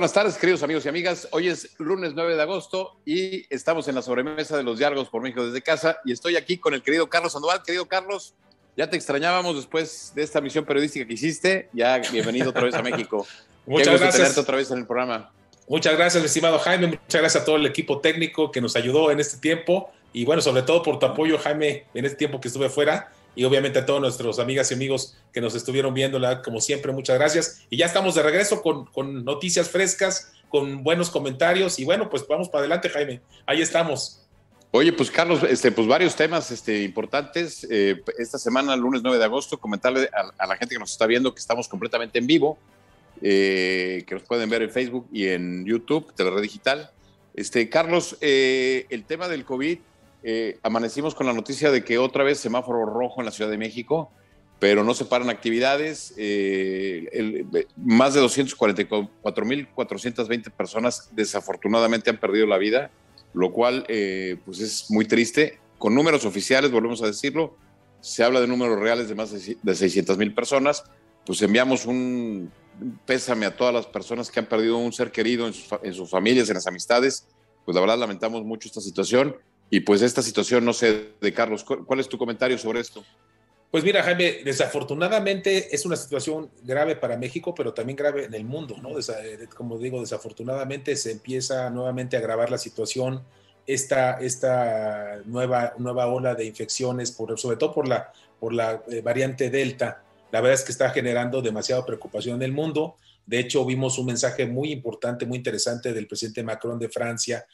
Buenas tardes, queridos amigos y amigas. Hoy es lunes 9 de agosto y estamos en la sobremesa de los diálogos por México desde casa y estoy aquí con el querido Carlos Sandoval. Querido Carlos, ya te extrañábamos después de esta misión periodística que hiciste. Ya bienvenido otra vez a México. Muchas Qué gusto gracias. tenerte otra vez en el programa. Muchas gracias, estimado Jaime. Muchas gracias a todo el equipo técnico que nos ayudó en este tiempo. Y bueno, sobre todo por tu apoyo, Jaime, en este tiempo que estuve fuera. Y obviamente a todos nuestros amigas y amigos que nos estuvieron viendo, como siempre, muchas gracias. Y ya estamos de regreso con, con noticias frescas, con buenos comentarios. Y bueno, pues vamos para adelante, Jaime. Ahí estamos. Oye, pues Carlos, este, pues varios temas este, importantes. Eh, esta semana, lunes 9 de agosto, comentarle a, a la gente que nos está viendo que estamos completamente en vivo, eh, que nos pueden ver en Facebook y en YouTube, de la red digital. Este, Carlos, eh, el tema del COVID, eh, amanecimos con la noticia de que otra vez semáforo rojo en la Ciudad de México, pero no se paran actividades. eh, el- más de 244.420 personas desafortunadamente han perdido la vida lo cual eh, pues es muy triste. Con números oficiales, volvemos a decirlo, se habla de números reales de más de 600 mil personas, pues enviamos un pésame a todas las personas que han perdido un ser querido en sus, en sus familias, en las amistades, pues la verdad lamentamos mucho esta situación y pues esta situación, no sé, de Carlos, ¿cuál es tu comentario sobre esto? Pues mira, Jaime, desafortunadamente es una situación grave para México, pero también grave en el mundo, ¿no? Eh, como digo, desafortunadamente se empieza nuevamente a agravar la situación, esta, esta nueva, nueva ola de infecciones, sobre todo por la, por la eh, variante Delta, la verdad es que está generando demasiada preocupación en el mundo. De hecho, vimos un mensaje muy importante, muy interesante del presidente Macron de Francia,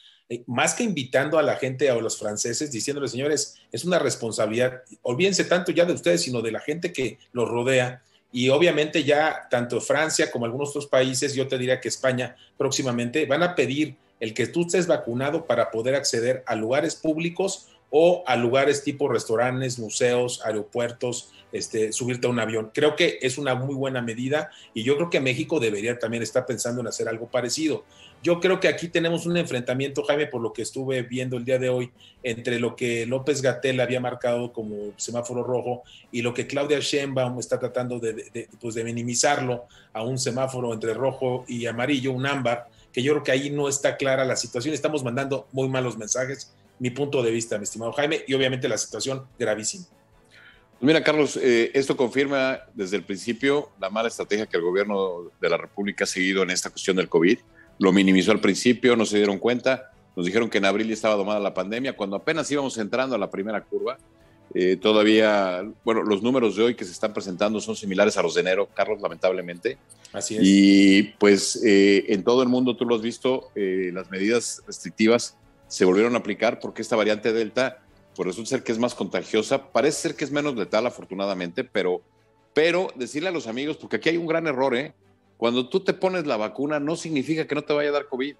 más que invitando a la gente, a los franceses, diciéndoles, señores, es una responsabilidad, olvídense tanto ya de ustedes, sino de la gente que los rodea. Y obviamente ya tanto Francia como algunos otros países, yo te diría que España próximamente, van a pedir el que tú estés vacunado para poder acceder a lugares públicos o a lugares tipo restaurantes, museos, aeropuertos, este, subirte a un avión. Creo que es una muy buena medida y yo creo que México debería también estar pensando en hacer algo parecido. Yo creo que aquí tenemos un enfrentamiento, Jaime, por lo que estuve viendo el día de hoy, entre lo que López Gatel había marcado como semáforo rojo y lo que Claudia Sheinbaum está tratando de, de- pues de minimizarlo a un semáforo entre rojo y amarillo, un ámbar, que yo creo que ahí no está clara la situación. Estamos mandando muy malos mensajes, mi punto de vista, mi estimado Jaime, y obviamente la situación gravísima. Pues mira, Carlos, eh, esto confirma desde el principio la mala estrategia que el gobierno de la República ha seguido en esta cuestión del COVID. Lo minimizó al principio, no se dieron cuenta. Nos dijeron que en abril estaba domada la pandemia, cuando apenas íbamos entrando a la primera curva. Eh, todavía, bueno, los números de hoy que se están presentando son similares a los de enero, Carlos, lamentablemente. Así es. Y pues eh, en todo el mundo, tú lo has visto, eh, las medidas restrictivas se volvieron a aplicar porque esta variante Delta, pues resulta ser que es más contagiosa, parece ser que es menos letal afortunadamente, pero, pero decirle a los amigos, porque aquí hay un gran error, ¿eh? Cuando tú te pones la vacuna no significa que no te vaya a dar COVID,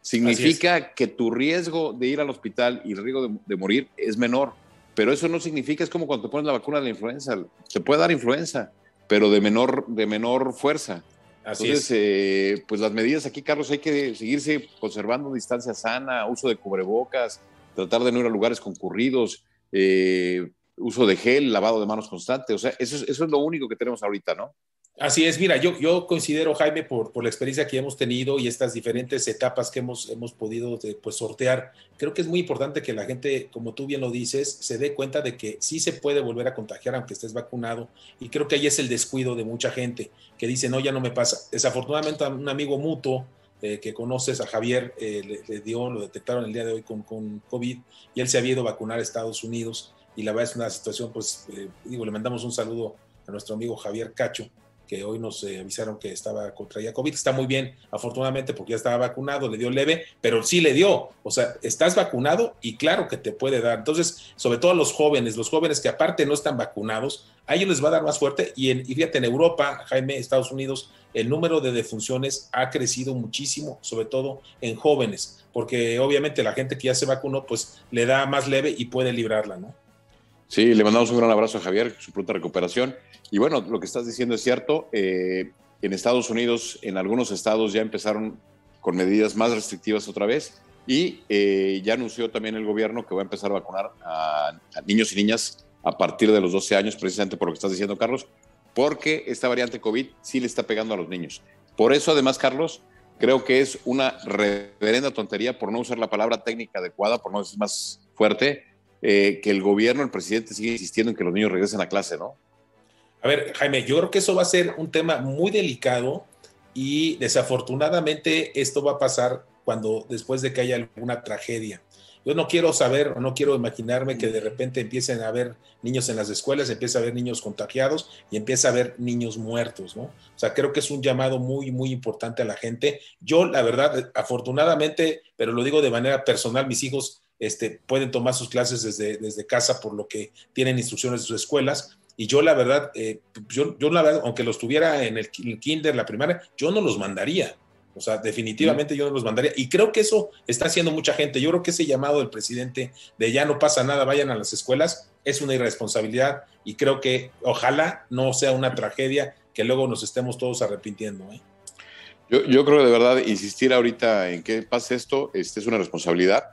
significa que tu riesgo de ir al hospital y el riesgo de, de morir es menor, pero eso no significa, es como cuando te pones la vacuna de la influenza, te puede dar influenza, pero de menor, de menor fuerza. Así Entonces, es. eh, pues las medidas aquí, Carlos, hay que seguirse conservando distancia sana, uso de cubrebocas, tratar de no ir a lugares concurridos, eh, uso de gel, lavado de manos constante. O sea, eso es, eso es lo único que tenemos ahorita, ¿no? Así es, mira, yo, yo considero, Jaime, por, por la experiencia que hemos tenido y estas diferentes etapas que hemos, hemos podido eh, pues, sortear, creo que es muy importante que la gente, como tú bien lo dices, se dé cuenta de que sí se puede volver a contagiar aunque estés vacunado. Y creo que ahí es el descuido de mucha gente que dice, no, ya no me pasa. Desafortunadamente, un amigo mutuo eh, que conoces, a Javier, eh, le, le dio, lo detectaron el día de hoy con, con COVID y él se había ido a vacunar a Estados Unidos. Y la verdad es una situación, pues, eh, digo, le mandamos un saludo a nuestro amigo Javier Cacho que hoy nos eh, avisaron que estaba contraía COVID, está muy bien, afortunadamente porque ya estaba vacunado, le dio leve, pero sí le dio, o sea, estás vacunado y claro que te puede dar. Entonces, sobre todo a los jóvenes, los jóvenes que aparte no están vacunados, a ellos les va a dar más fuerte y, en, y fíjate, en Europa, Jaime, Estados Unidos, el número de defunciones ha crecido muchísimo, sobre todo en jóvenes, porque obviamente la gente que ya se vacunó, pues le da más leve y puede librarla, ¿no? Sí, le mandamos un gran abrazo a Javier, su pronta recuperación. Y bueno, lo que estás diciendo es cierto. Eh, en Estados Unidos, en algunos estados ya empezaron con medidas más restrictivas otra vez y eh, ya anunció también el gobierno que va a empezar a vacunar a, a, niños y niñas a partir de los 12 años, precisamente por lo que estás diciendo, Carlos, porque esta variante COVID sí le está pegando a los niños. Por eso, además, Carlos, creo que es una reverenda tontería, por no usar la palabra técnica adecuada, por no decir más fuerte, eh, que el gobierno, el presidente sigue insistiendo en que los niños regresen a clase, ¿no? A ver, Jaime, yo creo que eso va a ser un tema muy delicado y desafortunadamente esto va a pasar cuando después de que haya alguna tragedia. Yo no quiero saber o no quiero imaginarme que de repente empiecen a haber niños en las escuelas, empieza a haber niños contagiados y empieza a haber niños muertos, ¿no? O sea, creo que es un llamado muy, muy importante a la gente. Yo, la verdad, afortunadamente, pero lo digo de manera personal, mis hijos este, pueden tomar sus clases desde, desde casa por lo que tienen instrucciones de sus escuelas. Y yo, la verdad, eh, yo, yo, la verdad, aunque los tuviera en el, el kinder, la primaria, yo no los mandaría o sea, definitivamente yo no los mandaría. Y creo que eso está haciendo mucha gente. Yo creo que ese llamado del presidente de ya no pasa nada, vayan a las escuelas, es una irresponsabilidad. Y creo que ojalá no sea una tragedia que luego nos estemos todos arrepintiendo. ¿eh? Yo, yo, creo de verdad insistir ahorita en que pase esto este es una responsabilidad.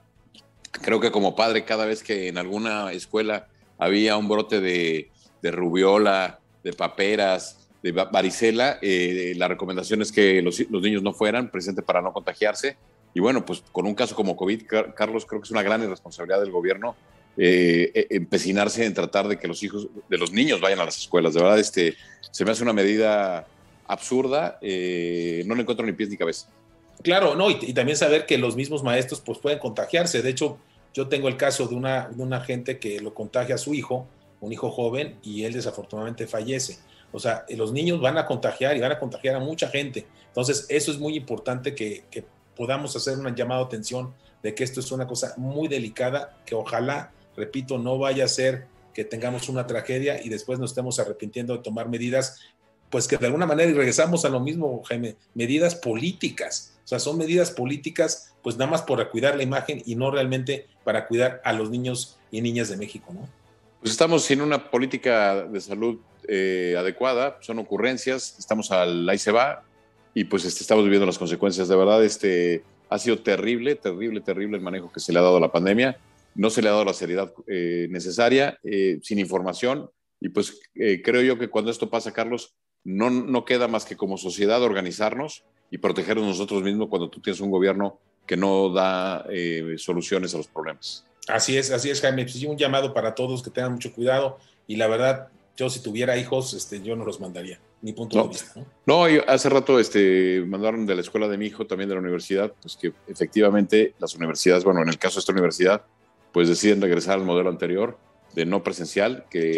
Creo que como padre, cada vez que en alguna escuela había un brote de, de rubiola, de paperas, de varicela, eh, la recomendación es que los, niños no fueran, presente para no contagiarse. Y bueno, pues con un caso como COVID, Carlos, creo que es una gran irresponsabilidad del gobierno eh, e, empecinarse en tratar de que los hijos de los niños vayan a las escuelas. De verdad, este, se me hace una medida absurda, eh, no le encuentro ni pies ni cabeza. Claro, no, y, también saber que los mismos maestros pues pueden contagiarse. De hecho, yo tengo el caso de una, de una gente que lo contagia a su hijo, un hijo joven, y él desafortunadamente fallece. O sea, los niños van a contagiar y van a contagiar a mucha gente. Entonces, eso es muy importante que, podamos hacer un llamado de atención de que esto es una cosa muy delicada, que ojalá, repito, no vaya a ser que tengamos una tragedia y después nos estemos arrepintiendo de tomar medidas, pues que de alguna manera, y regresamos a lo mismo, Jaime, medidas políticas. O sea, son medidas políticas, pues nada más para cuidar la imagen y no realmente para cuidar a los niños y niñas de México, ¿no? Pues estamos sin una política de salud eh, adecuada, son ocurrencias, estamos al ahí se va y pues este, estamos viviendo las consecuencias. De verdad, este, ha sido terrible, terrible, terrible el manejo que se le ha dado a la pandemia. No se le ha dado la seriedad eh, necesaria, eh, sin información. Y pues creo yo que cuando esto pasa, Carlos, no, no queda más que como sociedad organizarnos y protegernos nosotros mismos cuando tú tienes un gobierno que no da soluciones a los problemas. Así es, así es, Jaime. Pues, un llamado para todos que tengan mucho cuidado y la verdad, yo si tuviera hijos, este, yo no los mandaría, mi punto de vista. ¿no? hace rato este, mandaron de la escuela de mi hijo, también de la universidad, pues que efectivamente las universidades, bueno, en el caso de esta universidad, pues deciden regresar al modelo anterior de no presencial, que,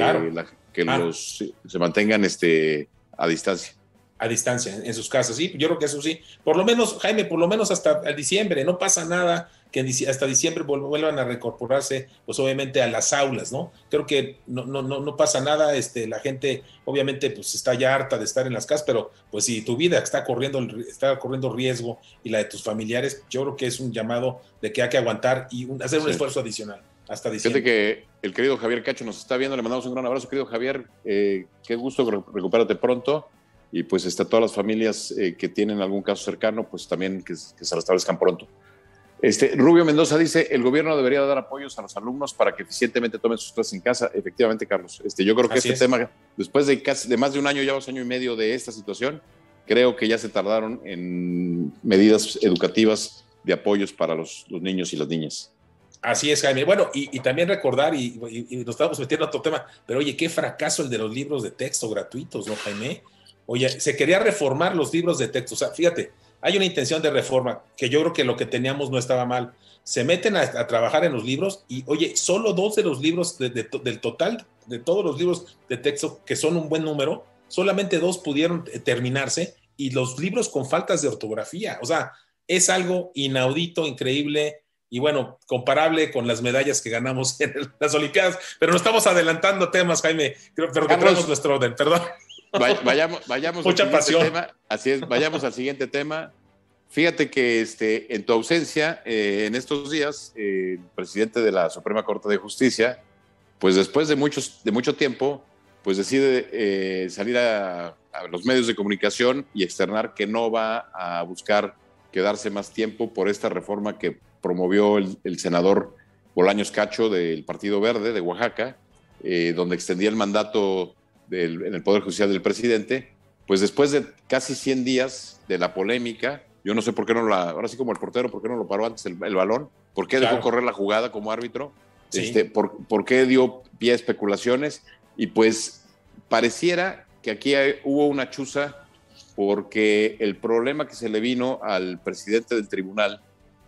que los se mantengan este, a distancia. A distancia, en sus casas, sí, yo creo que eso sí. Por lo menos, Jaime, por lo menos hasta el diciembre, no pasa nada que hasta diciembre vuelvan a recorporarse, pues obviamente a las aulas, ¿no? Creo que no, no, no, pasa nada, este, la gente obviamente pues está ya harta de estar en las casas, pero pues si tu vida está corriendo, está corriendo riesgo y la de tus familiares, yo creo que es un llamado de que hay que aguantar y hacer un esfuerzo adicional. Hasta diciembre. Fíjate que el querido Javier Cacho nos está viendo, le mandamos un gran abrazo, querido Javier, eh, qué gusto, recupérate pronto y pues está todas las familias eh, que tienen algún caso cercano, pues también que, que se restablezcan pronto. Este, Rubio Mendoza dice, el gobierno debería dar apoyos a los alumnos para que eficientemente tomen sus clases en casa. Efectivamente, Carlos. Este, yo creo que este tema, después de, casi, de más de un año, ya dos años y medio de esta situación, creo que ya se tardaron en medidas educativas de apoyos para los, niños y las niñas. Así es, Jaime. Bueno, y, también recordar, y, nos estamos metiendo a otro tema, pero oye, qué fracaso el de los libros de texto gratuitos, ¿no, Jaime? Oye, se quería reformar los libros de texto. O sea, fíjate, hay una intención de reforma, que yo creo que lo que teníamos no estaba mal. Se meten a, trabajar en los libros y, oye, solo dos de los libros del total, de todos los libros de texto, que son un buen número, solamente dos pudieron eh, terminarse y los libros con faltas de ortografía. O sea, es algo inaudito, increíble y bueno, comparable con las medallas que ganamos en las Olimpiadas. Pero no estamos adelantando temas, Jaime, pero que tenemos nuestro orden, perdón vayamos, vayamos Mucha pasión. Tema. Así es, vayamos al siguiente tema. Fíjate que este, en tu ausencia, eh, en estos días, el presidente de la Suprema Corte de Justicia, pues después de, muchos, de mucho tiempo, pues decide eh, salir a, los medios de comunicación y externar que no va a buscar quedarse más tiempo por esta reforma que promovió el, senador Bolaños Cacho del Partido Verde de Oaxaca, eh, donde extendía el mandato en el Poder Judicial del presidente, pues después de casi 100 días de la polémica, Yo no sé por qué no la, ahora sí como el portero, por qué no lo paró antes el, balón, por qué dejó correr la jugada como árbitro, este, por, por, qué dio pie a especulaciones y pues pareciera que aquí hubo una chuza porque el problema que se le vino al presidente del tribunal,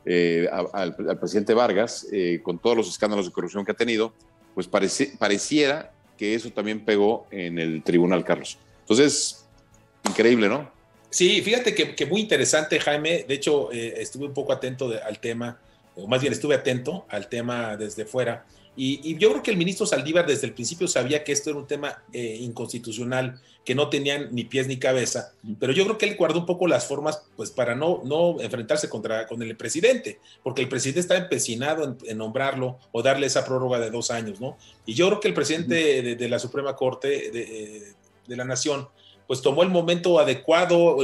eh, al, presidente Vargas, eh, con todos los escándalos de corrupción que ha tenido, pues pareciera que eso también pegó en el tribunal, Carlos. Entonces, increíble, ¿no? Sí, fíjate que, muy interesante, Jaime. De hecho, eh, estuve un poco atento al tema, o más bien estuve atento al tema desde fuera. Y, yo creo que el ministro Saldívar desde el principio sabía que esto era un tema eh, inconstitucional, que no tenían ni pies ni cabeza, pero yo creo que él guardó un poco las formas pues para no, no enfrentarse contra, con el presidente, porque el presidente está empecinado en, nombrarlo o darle esa prórroga de dos años, ¿no? Y yo creo que el presidente de, la Suprema Corte de, de la Nación pues tomó el momento adecuado,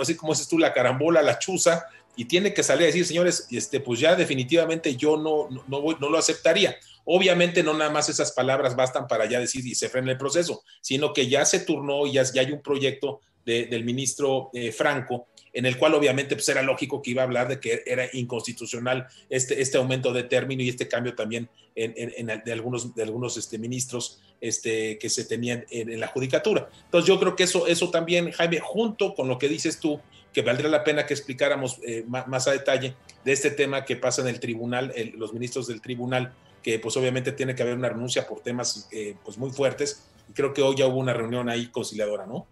así como dices tú, la carambola, la chuza, y tiene que salir a decir, señores, este, pues ya definitivamente yo no, no, voy, no lo aceptaría. Obviamente no nada más esas palabras bastan para ya decir y se frena el proceso, sino que ya se turnó y ya, ya hay un proyecto del ministro eh, Franco en el cual obviamente pues era lógico que iba a hablar de que era inconstitucional este, este aumento de término y este cambio también de algunos, de algunos este, ministros este, que se tenían en, la judicatura. Entonces yo creo que eso, eso también, Jaime, junto con lo que dices tú, que valdría la pena que explicáramos eh, más, a detalle de este tema que pasa en el tribunal, los ministros del tribunal, pues obviamente tiene que haber una renuncia por temas eh, pues muy fuertes. Y creo que hoy ya hubo una reunión ahí conciliadora, ¿no?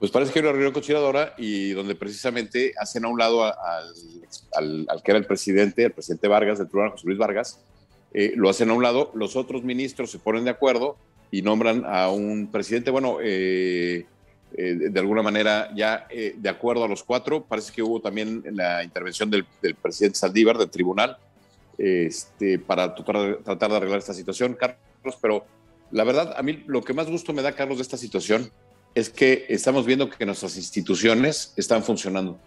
Pues parece que hay una reunión conciliadora y donde precisamente hacen a un lado al, que era el presidente, el presidente Vargas, del tribunal, José Luis Vargas, eh, lo hacen a un lado, los otros ministros se ponen de acuerdo y nombran a un presidente, bueno, eh, eh, de alguna manera ya de acuerdo a los cuatro, parece que hubo también la intervención del, presidente Saldívar del tribunal este, para tratar, de arreglar esta situación, Carlos, pero la verdad, a mí lo que más gusto me da, Carlos, de esta situación es que estamos viendo que nuestras instituciones están funcionando,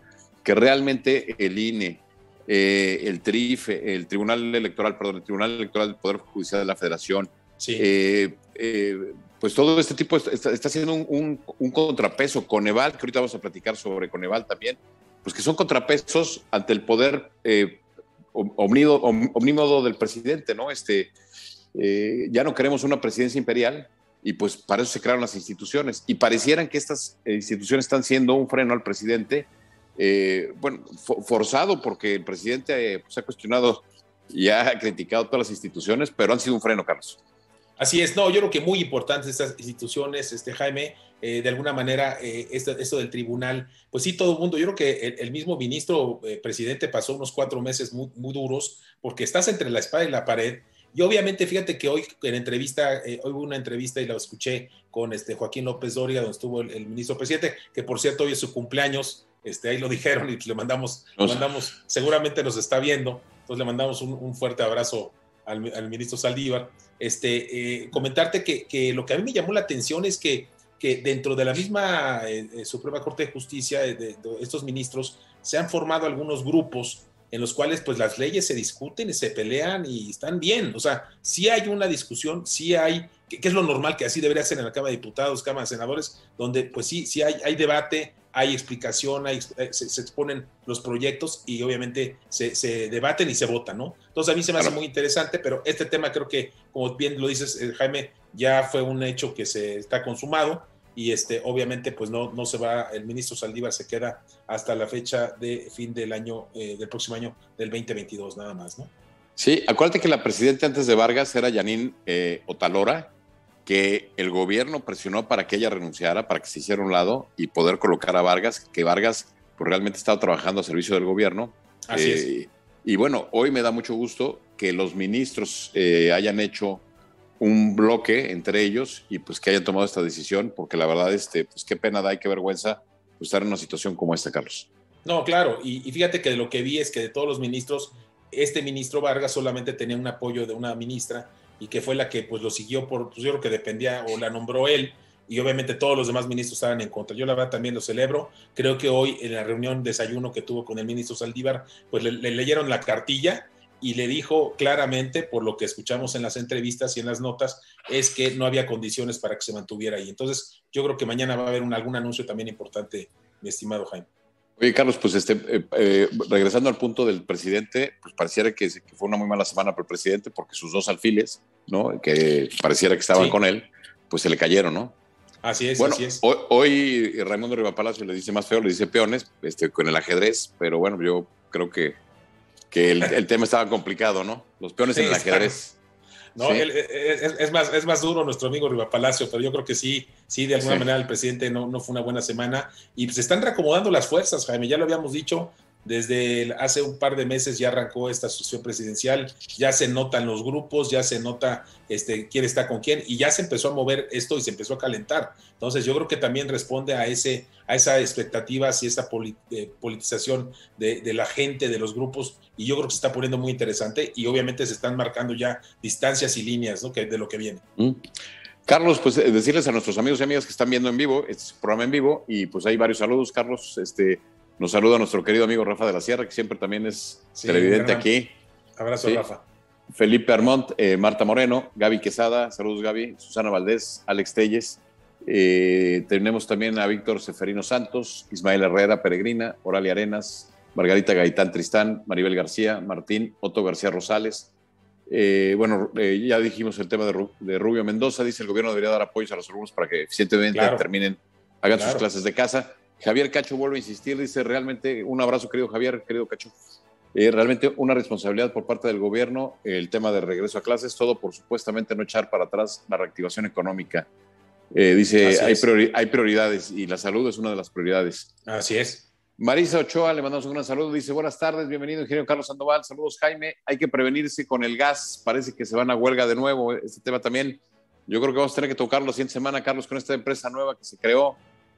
que realmente el INE, eh, el TRIF, el Tribunal Electoral, perdón, el Tribunal Electoral del Poder Judicial de la Federación, eh, eh, pues todo este tipo está, haciendo un, contrapeso. Coneval, que ahorita vamos a platicar sobre Coneval también, pues que son contrapesos ante el poder omnímodo, del presidente, ¿no? Este, ya no queremos una presidencia imperial, y pues para eso se crearon las instituciones. Y parecieran que estas instituciones están siendo un freno al presidente, eh, bueno, forzado porque el presidente eh, pues, ha cuestionado y ha criticado todas las instituciones, pero han sido un freno, Carlos. Así es, no, yo creo que muy importantes estas instituciones, este Jaime, eh, de alguna manera, esto, del tribunal, pues sí, todo el mundo, yo creo que el, mismo ministro presidente pasó unos cuatro meses muy, muy duros, porque estás entre la espada y la pared, y obviamente, fíjate que hoy en entrevista, eh, hoy hubo una entrevista y la escuché con este Joaquín López Doria, donde estuvo el, ministro presidente, que por cierto hoy es su cumpleaños, este, ahí lo dijeron y le mandamos, le mandamos, seguramente nos está viendo, entonces le mandamos un, fuerte abrazo al, ministro Saldívar. Este, eh, comentarte que, lo que a mí me llamó la atención es que, dentro de la misma eh, Suprema Corte de Justicia, estos ministros, se han formado algunos grupos en los cuales pues las leyes se discuten y se pelean y están bien. O sea, sí hay una discusión, sí hay, que, es lo normal que así debería ser en la Cámara de Diputados, Cámara de Senadores, donde pues sí, sí hay, hay debate, hay explicación, hay, eh, se, exponen los proyectos y obviamente se, se, debaten y se votan, ¿no? Entonces a mí se me hace muy interesante, pero este tema creo que, como bien lo dices, eh, Jaime, ya fue un hecho que se está consumado y este, obviamente pues no, no se va, el ministro Saldívar se queda hasta la fecha de fin del año, eh, del próximo año del 2022 nada más, ¿no? Sí, acuérdate que la presidenta antes de Vargas era Yanín eh, Otalora, que el gobierno presionó para que ella renunciara, para que se hiciera un lado y poder colocar a Vargas, que Vargas pues, realmente estaba trabajando a servicio del gobierno. Así es. Eh, y bueno, hoy me da mucho gusto que los ministros hayan hecho un bloque entre ellos y pues que hayan tomado esta decisión, porque la verdad, este, pues qué pena da y qué vergüenza pues, estar en una situación como esta, Carlos. No, claro, y, fíjate que lo que vi es que de todos los ministros, este ministro Vargas solamente tenía un apoyo de una ministra y que fue la que pues lo siguió por, pues yo creo que dependía o la nombró él y obviamente todos los demás ministros estaban en contra. Yo la verdad también lo celebro. Creo que hoy en la reunión desayuno que tuvo con el ministro Saldívar, pues le leyeron la cartilla y le dijo claramente, por lo que escuchamos en las entrevistas y en las notas, es que no había condiciones para que se mantuviera ahí. Entonces, yo creo que mañana va a haber un, algún anuncio también importante, mi estimado Jaime. Oye, Carlos, pues este, eh, eh, regresando al punto del presidente, pues pareciera que, fue una muy mala semana para el presidente porque sus dos alfiles, ¿no? Que pareciera que estaban con él, pues se le cayeron, ¿no? Así es, bueno, así es. Hoy, hoy Raimundo Rivapalacio le dice más feo, le dice peones, este, con el ajedrez, pero bueno, yo creo que, que el, tema estaba complicado, ¿no? Los peones en el ajedrez. No, es, más, es más duro nuestro amigo Riva Palacio, pero yo creo que sí, sí, de alguna manera el presidente no, no fue una buena semana. Y se están reacomodando las fuerzas, Jaime, ya lo habíamos dicho, desde hace un par de meses ya arrancó esta asociación presidencial, ya se notan los grupos, ya se nota este, quién está con quién y ya se empezó a mover esto y se empezó a calentar. Entonces yo creo que también responde a, ese, a esa expectativas y esa eh, politización de, la gente, de los grupos y yo creo que se está poniendo muy interesante y obviamente se están marcando ya distancias y líneas ¿no? que, de lo que viene. Mm. Carlos, pues eh, decirles a nuestros amigos y amigas que están viendo en vivo, este programa en vivo, y pues hay varios saludos, Carlos. Este, nos saluda nuestro querido amigo Rafa de la Sierra, que siempre también es televidente aquí. Abrazo, Rafa. Felipe Armont, eh, Marta Moreno, Gaby Quesada, saludos Gaby, Susana Valdés, Alex Telles. Eh, tenemos también a Víctor Seferino Santos, Ismael Herrera Peregrina, Oralia Arenas, Margarita Gaitán Tristán, Maribel García, Martín, Otto García Rosales. Eh, bueno, ya dijimos el tema de, Rubio Mendoza, dice el gobierno debería dar apoyos a los alumnos para que eficientemente terminen, hagan sus clases de casa. Javier Cacho vuelve a insistir, dice realmente un abrazo querido Javier, querido Cacho. Eh, realmente una responsabilidad por parte del gobierno el tema de regreso a clases, todo por supuestamente no echar para atrás la reactivación económica. Eh, dice, hay, hay, prioridades y la salud es una de las prioridades. Así es. Marisa Ochoa, le mandamos un gran saludo. Dice, buenas tardes, bienvenido, ingeniero Carlos Sandoval. Saludos, Jaime. Hay que prevenirse con el gas. Parece que se van a huelga de nuevo. Este tema también, yo creo que vamos a tener que tocarlo la siguiente semana, Carlos, con esta empresa nueva que se creó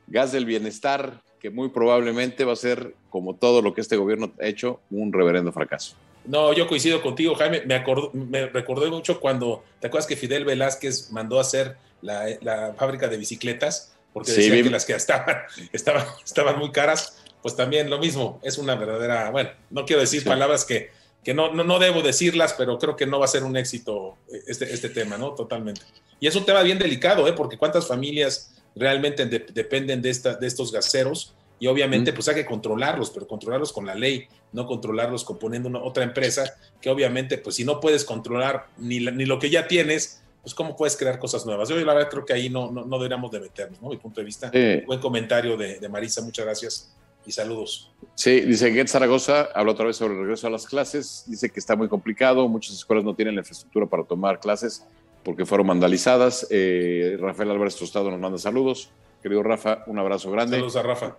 gas del bienestar, que muy probablemente va a ser, como todo lo que este gobierno ha hecho, un reverendo fracaso. No, yo coincido contigo, Jaime. Me, me recordé mucho cuando, ¿te acuerdas que Fidel Velázquez mandó a hacer la, fábrica de bicicletas? Porque decía que las que estaban, estaban, estaban muy caras. Pues también lo mismo, es una verdadera, bueno, no quiero decir palabras que, que no, no, no, debo decirlas, pero creo que no va a ser un éxito este, este tema, ¿no? Totalmente. Y es un tema bien delicado, ¿eh? Porque cuántas familias realmente dependen de, esta, de estos gaseros y obviamente pues hay que controlarlos, pero controlarlos con la ley, no controlarlos componiendo una, otra empresa que obviamente pues si no puedes controlar ni, ni lo que ya tienes, pues cómo puedes crear cosas nuevas. Yo la verdad creo que ahí no, no, deberíamos de meternos, ¿no? Mi punto de vista. Buen comentario de, de, Marisa, muchas gracias y saludos. Sí, dice Get Zaragoza, habla otra vez sobre el regreso a las clases, dice que está muy complicado, muchas escuelas no tienen la infraestructura para tomar clases porque fueron vandalizadas. Eh, Rafael Álvarez Tostado nos manda saludos. Querido Rafa, un abrazo grande. Saludos a Rafa.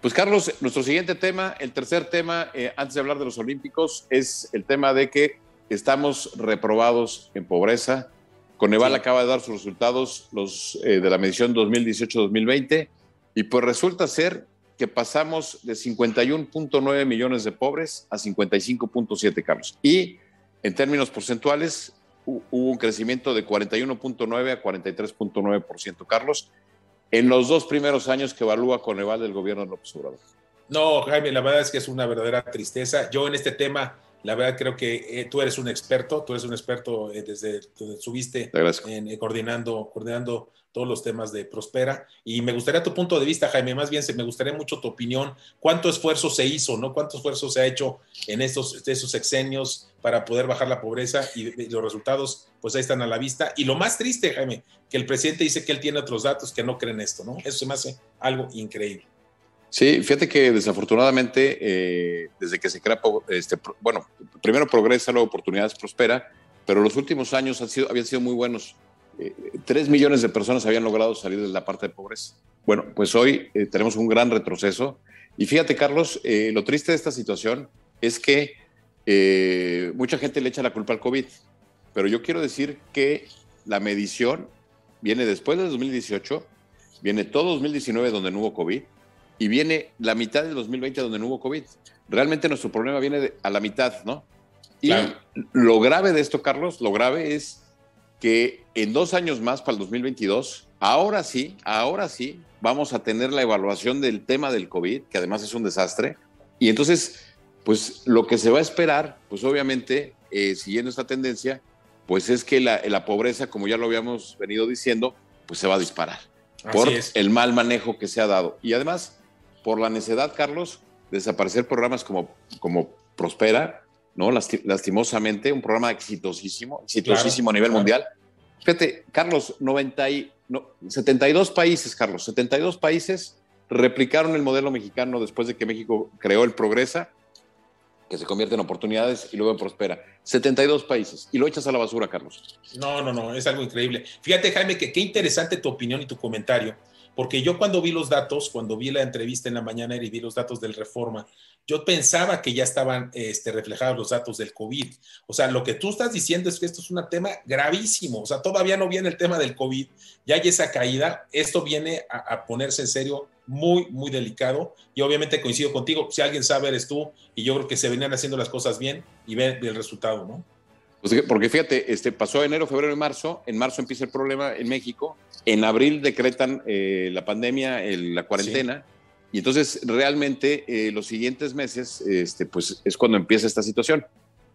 Pues Carlos, nuestro siguiente tema, el tercer tema, eh, antes de hablar de los Olímpicos, es el tema de que estamos reprobados en pobreza. Coneval acaba de dar sus resultados los, eh, de la medición 2018-2020 y pues resulta ser que pasamos de 51.9 millones de pobres a 55.7, Carlos. Y en términos porcentuales, hubo un crecimiento de 41.9 a 43.9%, Carlos, en los dos primeros años que evalúa Coneval del gobierno de López Obrador. No, Jaime, la verdad es que es una verdadera tristeza. Yo en este tema, la verdad creo que eh, tú eres un experto, tú eres un experto eh, desde, desde subiste en, eh, coordinando, coordinando todos los temas de Prospera. Y me gustaría tu punto de vista, Jaime, más bien me gustaría mucho tu opinión. ¿Cuánto esfuerzo se hizo, no? ¿Cuánto esfuerzo se ha hecho en estos, estos sexenios para poder bajar la pobreza? Y, los resultados, pues ahí están a la vista. Y lo más triste, Jaime, que el presidente dice que él tiene otros datos que no creen esto, ¿no? Eso se me hace algo increíble. Sí, fíjate que desafortunadamente, eh, desde que se crea, este, bueno, primero progresa, luego oportunidades prospera, pero los últimos años han sido, habían sido muy buenos eh, tres millones de personas habían logrado salir de la parte de pobreza. Bueno, pues hoy eh, tenemos un gran retroceso. Y fíjate, Carlos, lo triste de esta situación es que mucha gente le echa la culpa al COVID, pero yo quiero decir que la medición viene después de 2018, viene todo 2019 donde no hubo COVID y viene la mitad de 2020 donde no hubo COVID. Realmente nuestro problema viene a la mitad, ¿no? Y lo grave de esto, Carlos, lo grave es que en dos años más, para el 2022, ahora sí, ahora sí, vamos a tener la evaluación del tema del COVID, que además es un desastre. Y entonces, pues lo que se va a esperar, pues obviamente, eh, siguiendo esta tendencia, pues es que la, pobreza, como ya lo habíamos venido diciendo, pues se va a disparar por el mal manejo que se ha dado. Y además, por la necedad, Carlos, desaparecer programas como, como Prospera, ¿no? lastimosamente, un programa exitosísimo, exitosísimo a nivel mundial. Fíjate, Carlos, 90 y, no, 72 países, Carlos, 72 países replicaron el modelo mexicano después de que México creó el Progresa, que se convierte en oportunidades y luego Prospera. 72 países. Y lo echas a la basura, Carlos. No, no, no, es algo increíble. Fíjate, Jaime, que qué interesante tu opinión y tu comentario porque yo cuando vi los datos, cuando vi la entrevista en la mañana y vi los datos del Reforma, yo pensaba que ya estaban este, reflejados los datos del COVID. O sea, lo que tú estás diciendo es que esto es un tema gravísimo. O sea, todavía no viene el tema del COVID, ya hay esa caída. Esto viene a, ponerse en serio muy, muy delicado. Y obviamente coincido contigo, si alguien sabe eres tú, y yo creo que se venían haciendo las cosas bien y ve el resultado, ¿no? Pues porque fíjate, este, pasó enero, febrero y marzo. En marzo empieza el problema en México. En abril decretan eh, la pandemia, la cuarentena. Y entonces realmente eh, los siguientes meses, este, pues es cuando empieza esta situación.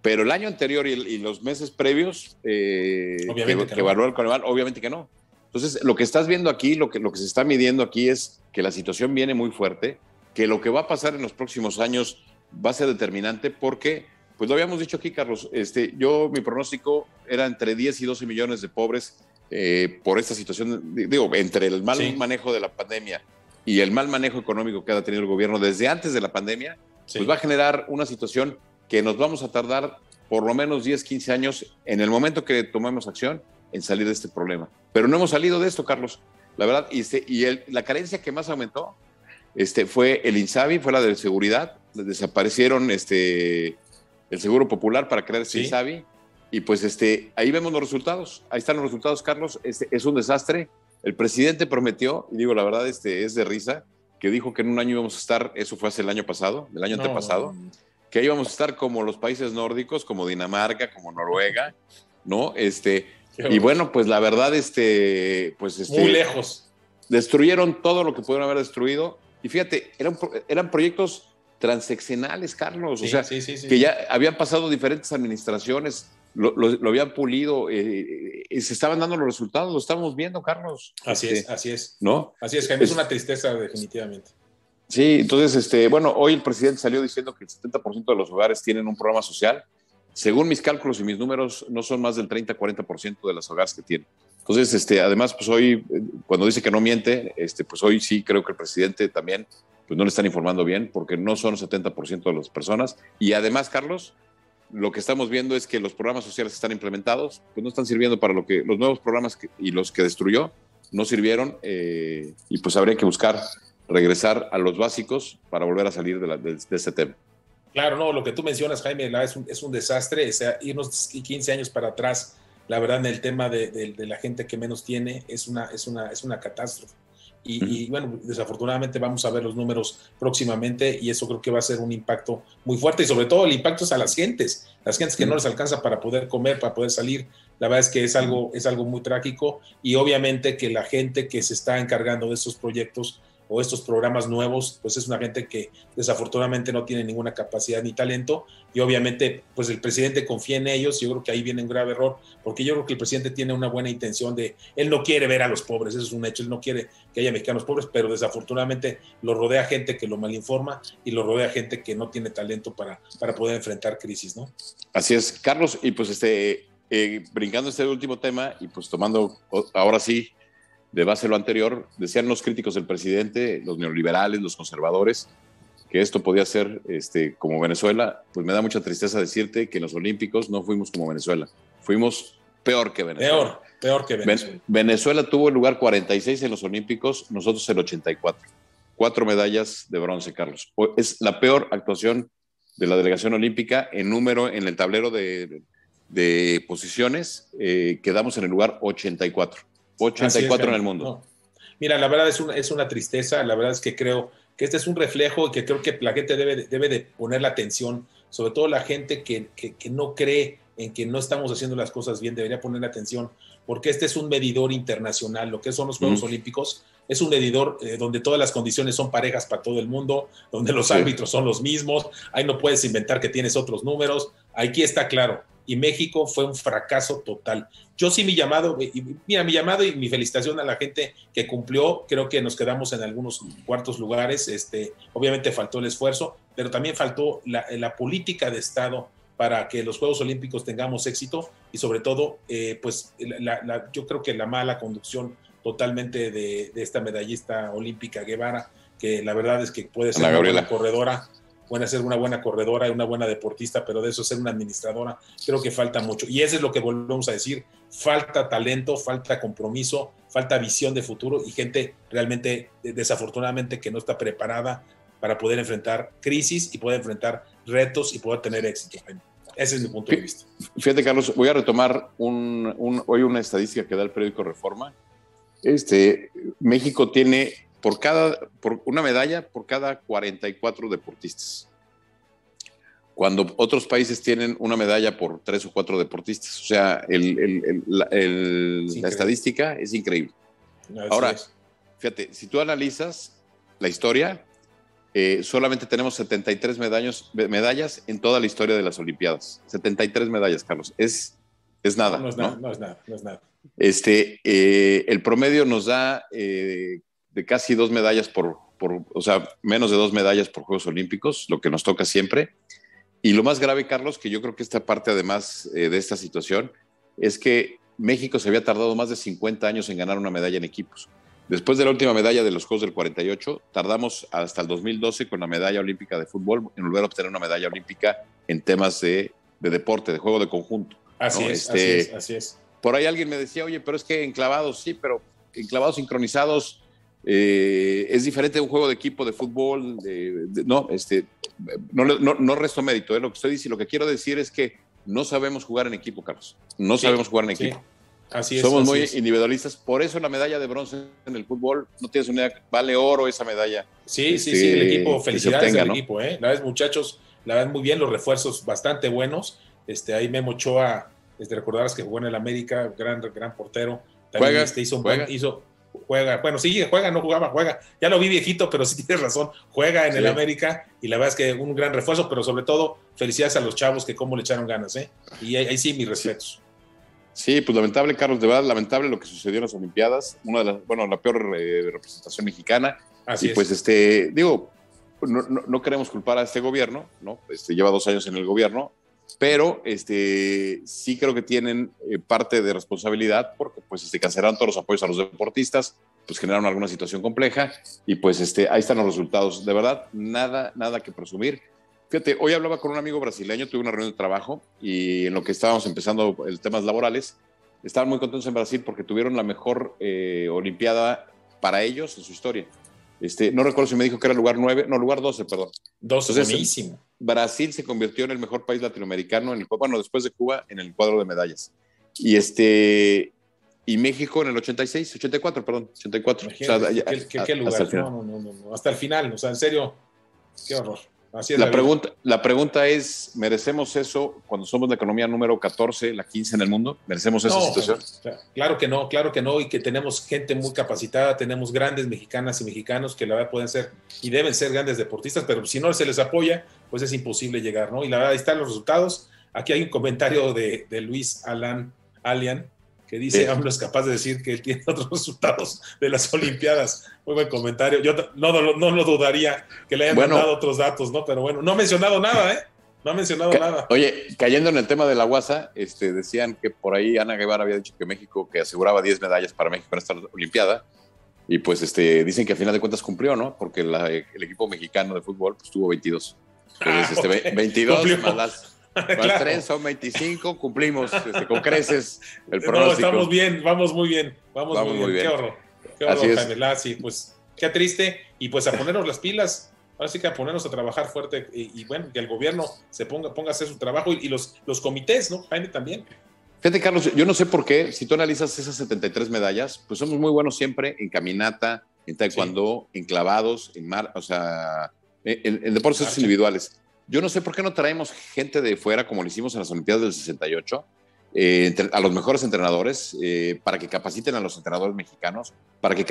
Pero el año anterior y, los meses previos eh, que, que, evaluó el Coneval, obviamente que no. Entonces, lo que estás viendo aquí, lo que, lo que se está midiendo aquí es que la situación viene muy fuerte, que lo que va a pasar en los próximos años va a ser determinante porque pues lo habíamos dicho aquí, Carlos. Este, yo, mi pronóstico era entre 10 y 12 millones de pobres eh, por esta situación. Digo, entre el mal manejo de la pandemia y el mal manejo económico que ha tenido el gobierno desde antes de la pandemia, pues va a generar una situación que nos vamos a tardar por lo menos 10, 15 años en el momento que tomemos acción en salir de este problema. Pero no hemos salido de esto, Carlos. La verdad, y, este, y la carencia que más aumentó este, fue el INSABI, fue la de seguridad. Desaparecieron este, el Seguro Popular para crear Sinsabi. Y pues este, ahí vemos los resultados. Ahí están los resultados, Carlos. Este, es un desastre. El presidente prometió, y digo la verdad, este, es de risa, que dijo que en un año íbamos a estar, eso fue hace el año pasado, el año antepasado, que íbamos a estar como los países nórdicos, como Dinamarca, como Noruega, ¿no? Este, y bueno, pues la verdad, este, pues este, muy lejos. Destruyeron todo lo que pudieron haber destruido. Y fíjate, eran, eran proyectos transeccionales, Carlos, o sea, que ya habían pasado diferentes administraciones, lo, habían pulido, eh, eh, se estaban dando los resultados, lo estamos viendo, Carlos. Así es, este, así es. ¿No? Así es, Jaime, es, una tristeza definitivamente. Sí, entonces, este, bueno, hoy el presidente salió diciendo que el 70% de los hogares tienen un programa social. Según mis cálculos y mis números, no son más del 30-40% de los hogares que tienen. Entonces, este, además, pues hoy, cuando dice que no miente, este, pues hoy sí creo que el presidente también pues no le están informando bien porque no son el 70% de las personas. Y además, Carlos, lo que estamos viendo es que los programas sociales están implementados, pues no están sirviendo para lo que los nuevos programas y los que destruyó no sirvieron eh, y pues habría que buscar regresar a los básicos para volver a salir de, de, este tema. Claro, no, lo que tú mencionas, Jaime, es un, es un desastre, o sea, irnos 15 años para atrás, la verdad, en el tema de, de, la gente que menos tiene, es una, es una, es una catástrofe. Y, bueno, desafortunadamente vamos a ver los números próximamente y eso creo que va a ser un impacto muy fuerte y sobre todo el impacto es a las gentes, las gentes que no les alcanza para poder comer, para poder salir. La verdad es que es algo, es algo muy trágico y obviamente que la gente que se está encargando de estos proyectos o estos programas nuevos, pues es una gente que desafortunadamente no tiene ninguna capacidad ni talento y obviamente pues el presidente confía en ellos, yo creo que ahí viene un grave error, porque yo creo que el presidente tiene una buena intención de, él no quiere ver a los pobres, eso es un hecho, él no quiere que haya mexicanos pobres, pero desafortunadamente lo rodea gente que lo malinforma y lo rodea gente que no tiene talento para, para poder enfrentar crisis, ¿no? Así es, Carlos, y pues este, eh, brincando este último tema y pues tomando ahora sí de base lo anterior, decían los críticos del presidente, los neoliberales, los conservadores, que esto podía ser este, como Venezuela, pues me da mucha tristeza decirte que en los Olímpicos no fuimos como Venezuela, fuimos peor que Venezuela. Peor, peor que Venezuela. Venezuela tuvo el lugar 46 en los Olímpicos, nosotros el 84. Cuatro medallas de bronce, Carlos. Es la peor actuación de la delegación olímpica en número en el tablero de, posiciones. Eh, quedamos en el lugar 84. 84 en el mundo. Mira, la verdad es una, es una tristeza, la verdad es que creo que este es un reflejo y que creo que la gente debe, debe de poner la atención, sobre todo la gente que, que, no cree en que no estamos haciendo las cosas bien, debería poner la atención, porque este es un medidor internacional, lo que son los Juegos Olímpicos, es un medidor eh, donde todas las condiciones son parejas para todo el mundo, donde los árbitros son los mismos, ahí no puedes inventar que tienes otros números, aquí está claro, y México fue un fracaso total. Yo sí mi llamado, mira, mi llamado y mi felicitación a la gente que cumplió, creo que nos quedamos en algunos cuartos lugares, este, obviamente faltó el esfuerzo, pero también faltó la, la política de Estado para que los Juegos Olímpicos tengamos éxito y sobre todo, eh, pues yo creo que la mala conducción totalmente de, esta medallista olímpica Guevara, que la verdad es que puede ser una corredora, puede ser una buena corredora y una buena deportista, pero de eso ser una administradora, creo que falta mucho. Y eso es lo que volvemos a decir, falta talento, falta compromiso, falta visión de futuro y gente realmente, desafortunadamente, que no está preparada para poder enfrentar crisis y poder enfrentar retos y poder tener éxito. Ese es mi punto de vista. Fíjate, Carlos, voy a retomar hoy una estadística que da el periódico Reforma. Este, México tiene por cada, por una medalla por cada 44 deportistas. Cuando otros países tienen una medalla por tres o cuatro deportistas. O sea, la, estadística es increíble. Ahora, fíjate, si tú analizas la historia, eh, solamente tenemos 73 medallas, medallas en toda la historia de las Olimpiadas. 73 medallas, Carlos. Es, es nada. No, es nada, no, es nada, no es nada. Este, eh, el promedio nos da eh, de casi dos medallas por, por, o sea, menos de dos medallas por Juegos Olímpicos, lo que nos toca siempre. Y lo más grave, Carlos, que yo creo que esta parte además de esta situación, es que México se había tardado más de 50 años en ganar una medalla en equipos. Después de la última medalla de los Juegos del 48, tardamos hasta el 2012 con la medalla olímpica de fútbol en volver a obtener una medalla olímpica en temas de, deporte, de juego de conjunto. Así, es, este, así es, así es. Por ahí alguien me decía, oye, pero es que enclavados, sí, pero enclavados sincronizados eh, es diferente de un juego de equipo de fútbol. no, este, no, no, resto mérito. ¿eh? Lo que estoy diciendo, lo que quiero decir es que no sabemos jugar en equipo, Carlos. No sabemos jugar en equipo. Somos muy individualistas, por eso la medalla de bronce en el fútbol, no tienes una idea, vale oro esa medalla. Sí, sí, sí, el este, equipo, felicidades al equipo, ¿eh? La vez, muchachos, la verdad muy bien, los refuerzos bastante buenos. Este, ahí Memo Ochoa, este, recordarás que jugó en el América, gran, gran portero. También juega, este, hizo, juega. hizo, juega, bueno, sí, juega, no jugaba, juega. Ya lo vi viejito, pero sí tienes razón, juega en el América y la verdad es que un gran refuerzo, pero sobre todo felicidades a los chavos que cómo le echaron ganas, ¿eh? Y ahí, sí, mis respetos. Sí, pues lamentable, Carlos, de verdad, lamentable lo que sucedió en las Olimpiadas, una de las, bueno, la peor eh, representación mexicana. Así y pues, este, digo, no, no, queremos culpar a este gobierno, ¿no? Este, lleva dos años en el gobierno, pero este, sí creo que tienen eh, parte de responsabilidad porque pues este, cancelaron todos los apoyos a los deportistas, pues generaron alguna situación compleja y pues este, ahí están los resultados. De verdad, nada, nada que presumir. Fíjate, hoy hablaba con un amigo brasileño, tuve una reunión de trabajo y en lo que estábamos empezando el temas laborales, estaban muy contentos en Brasil porque tuvieron la mejor eh, Olimpiada para ellos en su historia. Este, no recuerdo si me dijo que era lugar 9, no, lugar 12, perdón. 12, Entonces, buenísimo. Brasil se convirtió en el mejor país latinoamericano, en el, bueno, después de Cuba, en el cuadro de medallas. Y este y México en el 86, 84, perdón, 84. ¿qué, lugar? Hasta el, final. No, no, no, hasta el final, o sea, en serio, qué horror la, pregunta, la pregunta es, ¿merecemos eso cuando somos la economía número 14, la 15 en el mundo? ¿Merecemos esa situación? Claro que no, claro que no, y que tenemos gente muy capacitada, tenemos grandes mexicanas y mexicanos que la verdad pueden ser y deben ser grandes deportistas, pero si no se les apoya, pues es imposible llegar, ¿no? Y la verdad, ahí están los resultados. Aquí hay un comentario de, de Luis Alan Alian, que dice AMLO es capaz de decir que él tiene otros resultados de las Olimpiadas. Muy buen comentario. Yo no, no, lo dudaría que le hayan dado otros datos, ¿no? Pero bueno, no ha mencionado nada, ¿eh? No ha mencionado nada. Oye, cayendo en el tema de la guasa, este, decían que por ahí Ana Guevara había dicho que México, que aseguraba 10 medallas para México en esta Olimpiada. Y pues este, dicen que a final de cuentas cumplió, ¿no? Porque el equipo mexicano de fútbol pues, tuvo 22. Entonces, ah, este, 22 más las Más tres son 25, cumplimos este, con creces el pronóstico. No, estamos bien, vamos muy bien, vamos, muy, bien. Qué horror, qué horror, Jaime Sí, pues qué triste. Y pues a ponernos las pilas, ahora sí que a ponernos a trabajar fuerte y, bueno, que el gobierno se ponga, ponga a hacer su trabajo y, los, los comités, ¿no? Jaime también. Fíjate, Carlos, yo no sé por qué, si tú analizas esas 73 medallas, pues somos muy buenos siempre en caminata, en taekwondo, en clavados, en mar, o sea, en, deportes individuales. Yo no sé por qué no traemos gente de fuera, como lo hicimos en las Olimpiadas del 68, eh, a los mejores entrenadores, eh, para que capaciten a los entrenadores mexicanos, para que,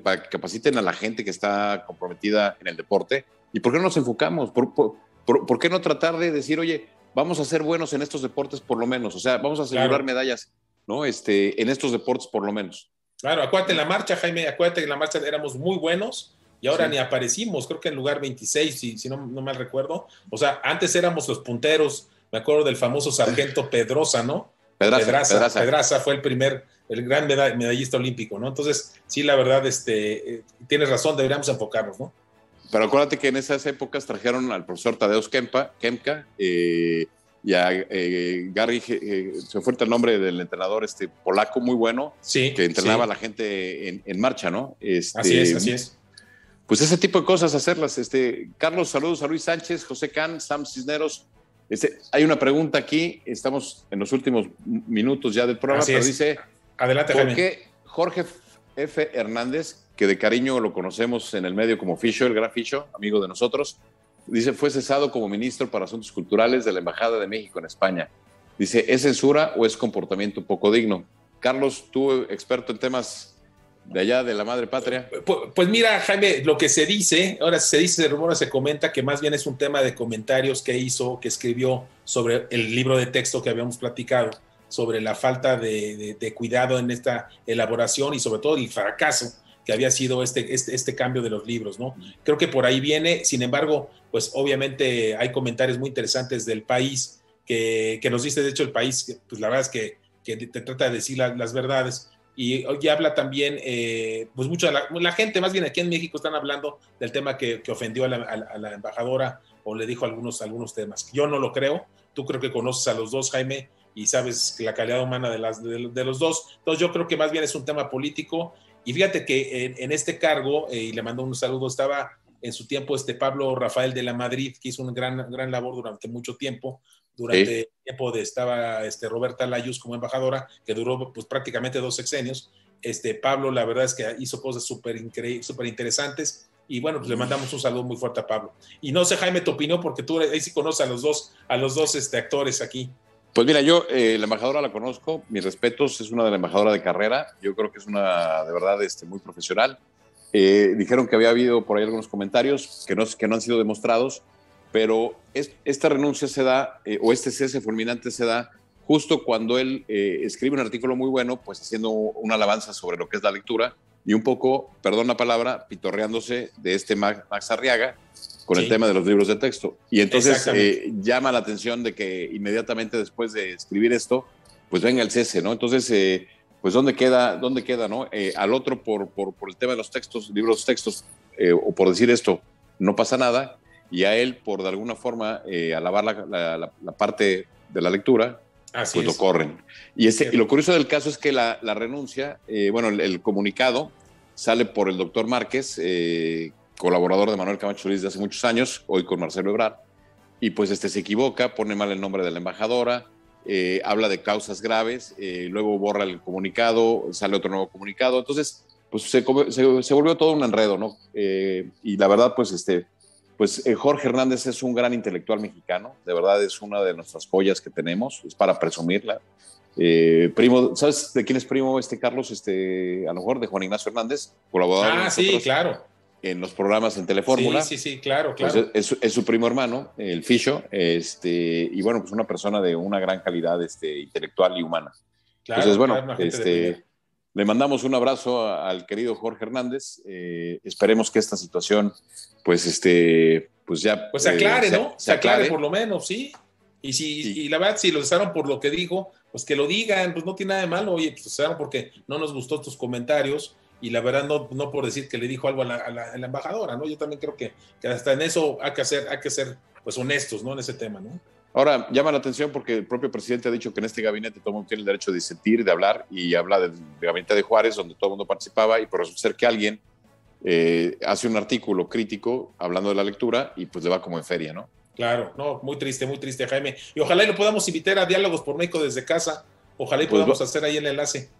para que capaciten a la gente que está comprometida en el deporte. ¿Y por qué no nos enfocamos? ¿Por, por, qué no tratar de decir, oye, vamos a ser buenos en estos deportes por lo menos, o sea, vamos a asegurar medallas, ¿no? Este, en estos deportes por lo menos. Claro, acuérdate en la marcha, Jaime, acuérdate que en la marcha éramos muy buenos y ahora ni aparecimos, creo que en lugar 26, si, si no, no mal recuerdo. O sea, antes éramos los punteros, me acuerdo del famoso sargento Pedrosa, ¿no? Pedraza, Pedraza, fue el primer, el gran medallista olímpico, ¿no? Entonces, sí, la verdad, este, eh, tienes razón, deberíamos enfocarnos, ¿no? Pero acuérdate que en esas épocas trajeron al profesor Tadeusz Kempa, Kemka eh, y a eh, Gary, se fue el nombre del entrenador este polaco muy bueno, sí, que entrenaba a la gente en, marcha, ¿no? Este, así es, así es. Pues ese tipo de cosas hacerlas. Este, Carlos, saludos a Luis Sánchez, José Can, Sam Cisneros, este, hay una pregunta aquí, estamos en los últimos minutos ya del programa, pero dice, Adelante, ¿por qué Jorge F. Hernández, que de cariño lo conocemos en el medio como Ficho, el gran Ficho, amigo de nosotros, dice, fue cesado como ministro para Asuntos Culturales de la Embajada de México en España? Dice, ¿es censura o es comportamiento poco digno? Carlos, tú experto en temas de allá de la madre patria? Pues, pues, mira, Jaime, lo que se dice, ahora se dice, se rumora, se comenta que más bien es un tema de comentarios que hizo, que escribió sobre el libro de texto que habíamos platicado, sobre la falta de, cuidado en esta elaboración y sobre todo el fracaso que había sido este, este, este, cambio de los libros, ¿no? Creo que por ahí viene, sin embargo, pues obviamente hay comentarios muy interesantes del país que, nos dice, de hecho, el país, pues la verdad es que, que te trata de decir las verdades, y hoy habla también, eh, pues mucha la, la, gente, más bien aquí en México, están hablando del tema que, ofendió a la, embajadora o le dijo algunos, algunos temas. Yo no lo creo, tú creo que conoces a los dos, Jaime, y sabes la calidad humana de, las, de, los dos. Entonces yo creo que más bien es un tema político. Y fíjate que en, este cargo, eh, y le mando un saludo, estaba en su tiempo este Pablo Rafael de la Madrid, que hizo una gran, gran labor durante mucho tiempo, durante el tiempo de estaba este, Roberta Layus como embajadora, que duró pues, prácticamente dos sexenios. Este, Pablo, la verdad es que hizo cosas súper súper interesantes. Y bueno, pues le mandamos un saludo muy fuerte a Pablo. Y no sé, Jaime, tu opinión, porque tú ahí sí conoces a los dos, a los dos este, actores aquí. Pues mira, yo eh, la embajadora la conozco, mis respetos, es una de la embajadora de carrera, yo creo que es una de verdad este, muy profesional. Eh, dijeron que había habido por ahí algunos comentarios que no, que no han sido demostrados, pero esta renuncia se da, eh, o este cese fulminante se da justo cuando él eh, escribe un artículo muy bueno, pues haciendo una alabanza sobre lo que es la lectura y un poco, perdón la palabra, pitorreándose de este Max Arriaga con el tema de los libros de texto. Y entonces eh, llama la atención de que inmediatamente después de escribir esto, pues venga el cese, ¿no? Entonces, pues ¿dónde queda, dónde queda, no? al otro por, por, por, el tema de los textos, libros textos, o por decir esto, no pasa nada, y a él, por de alguna forma eh, alabar la, parte de la lectura, pues lo corren. Y, ese, lo curioso del caso es que la, renuncia, eh, bueno, el, comunicado sale por el doctor Márquez, eh, colaborador de Manuel Camacho Solís de hace muchos años, hoy con Marcelo Ebrard, y pues este se equivoca, pone mal el nombre de la embajadora, habla de causas graves, luego borra el comunicado, sale otro nuevo comunicado, entonces pues se, se, se volvió todo un enredo, ¿no? y la verdad, pues este, pues eh, Jorge Hernández es un gran intelectual mexicano, de verdad es una de nuestras joyas que tenemos, es para presumirla. Eh, primo, ¿sabes de quién es primo este Carlos? Este, a lo mejor de Juan Ignacio Hernández, colaborador. Ah, sí, claro. En los programas en Telefórmula. Sí, sí, sí, claro, pues claro. es, su primo hermano, el Ficho, este, y bueno, pues una persona de una gran calidad este, intelectual y humana. Claro, Entonces, bueno, este, le mandamos un abrazo al querido Jorge Hernández. Eh, esperemos que esta situación, pues, este, pues ya. Pues se aclare, eh, ¿no? Se, aclare, por lo menos, sí. Y si, y la verdad, si lo cesaron por lo que dijo, pues que lo digan, pues no tiene nada de malo. Oye, pues cesaron porque no nos gustó tus comentarios y la verdad no, no por decir que le dijo algo a la, embajadora, ¿no? Yo también creo que, que, hasta en eso hay que hacer, hay que ser pues honestos, ¿no? En ese tema, ¿no? Ahora, llama la atención porque el propio presidente ha dicho que en este gabinete todo el mundo tiene el derecho de disentir, de hablar, y habla del, gabinete de Juárez, donde todo el mundo participaba, y por eso ser que alguien eh, hace un artículo crítico hablando de la lectura y pues le va como en feria, ¿no? Claro, no, muy triste, muy triste, Jaime. Y ojalá y lo podamos invitar a Diálogos por México desde casa. Ojalá y pues podamos hacer ahí el enlace.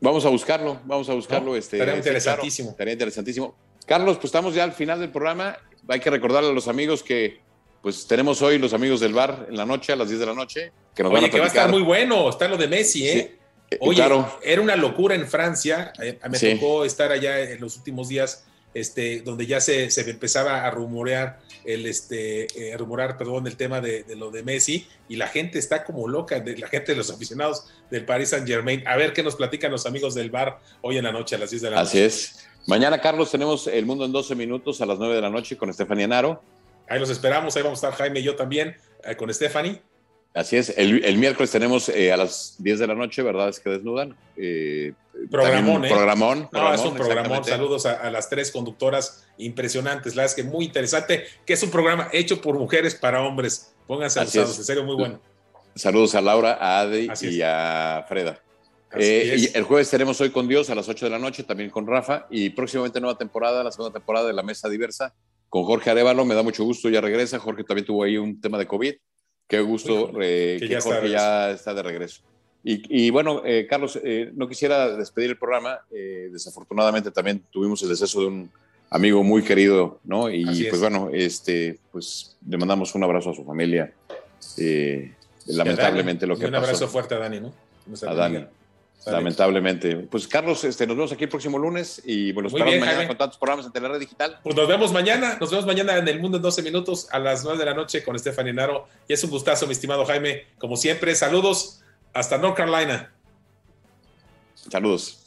Vamos a buscarlo, vamos a buscarlo. este, estaría interesantísimo. estaría interesantísimo. Carlos, pues estamos ya al final del programa. Hay que recordarle a los amigos que pues tenemos hoy los amigos del bar en la noche, a las 10 de la noche, que nos van a que va a estar muy bueno, está lo de Messi, ¿eh? eh Oye, era una locura en Francia, eh, me tocó estar allá en los últimos días este, donde ya se, se empezaba a rumorear el este eh, rumorar, perdón, el tema de, lo de Messi y la gente está como loca, de, la gente de los aficionados del Paris Saint Germain. A ver qué nos platican los amigos del bar hoy en la noche a las 10 de la noche. Así es. Mañana, Carlos, tenemos El Mundo en 12 minutos a las 9 de la noche con Estefanía Naro. Ahí los esperamos, ahí vamos a estar Jaime y yo también eh, con Stephanie. Así es, el, miércoles tenemos eh, a las 10 de la noche, ¿verdad? Es que desnudan. Eh, programón, ¿eh? Programón. No, es un programón. Saludos a, las tres conductoras impresionantes. La verdad es que muy interesante, que es un programa hecho por mujeres para hombres. Pónganse alzados, en serio, muy bueno. Saludos a Laura, a Adi y a Freda. Eh, y el jueves tenemos Hoy con Dios a las 8 de la noche, también con Rafa. Y próximamente nueva temporada, la segunda temporada de La Mesa Diversa, con Jorge Arevalo. Me da mucho gusto, ya regresa. Jorge también tuvo ahí un tema de COVID Qué gusto que, ya Jorge ya está de regreso. Y, bueno, eh, Carlos, eh, no quisiera despedir el programa. Eh, desafortunadamente también tuvimos el deceso de un amigo muy querido, ¿no? Y pues bueno, este, pues le mandamos un abrazo a su familia. lamentablemente lo que y un abrazo fuerte a Dani, ¿no? A Dani. Lamentablemente. Pues Carlos, este, nos vemos aquí el próximo lunes y bueno, esperamos mañana con tantos programas en Telera Digital. Pues nos vemos mañana, nos vemos mañana en El Mundo en 12 minutos a las 9 de la noche con Stephanie Naro. Y es un gustazo, mi estimado Jaime. Como siempre, saludos hasta North Carolina. Saludos.